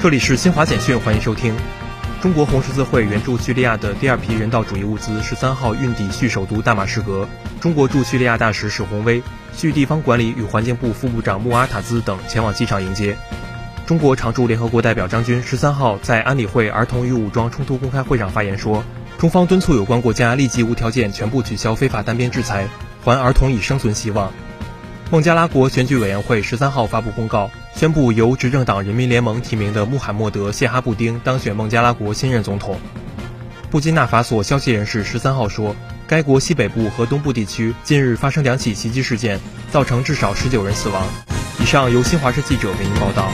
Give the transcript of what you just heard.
这里是新华简讯，欢迎收听。中国红十字会援助叙利亚的第二批人道主义物资十三号运抵叙首都大马士革，中国驻叙利亚大使史宏威、叙地方管理与环境部副部长穆阿塔兹等前往机场迎接。中国常驻联合国代表张军十三号在安理会儿童与武装冲突公开会上发言说，中方敦促有关国家立即无条件全部取消非法单边制裁，还儿童以生存希望。孟加拉国选举委员会十三号发布公告，宣布由执政党人民联盟提名的穆罕默德·谢哈布丁当选孟加拉国新任总统。布基纳法索消息人士十三号说，该国西北部和东部地区近日发生两起袭击事件，造成至少十九人死亡。以上由新华社记者为您报道。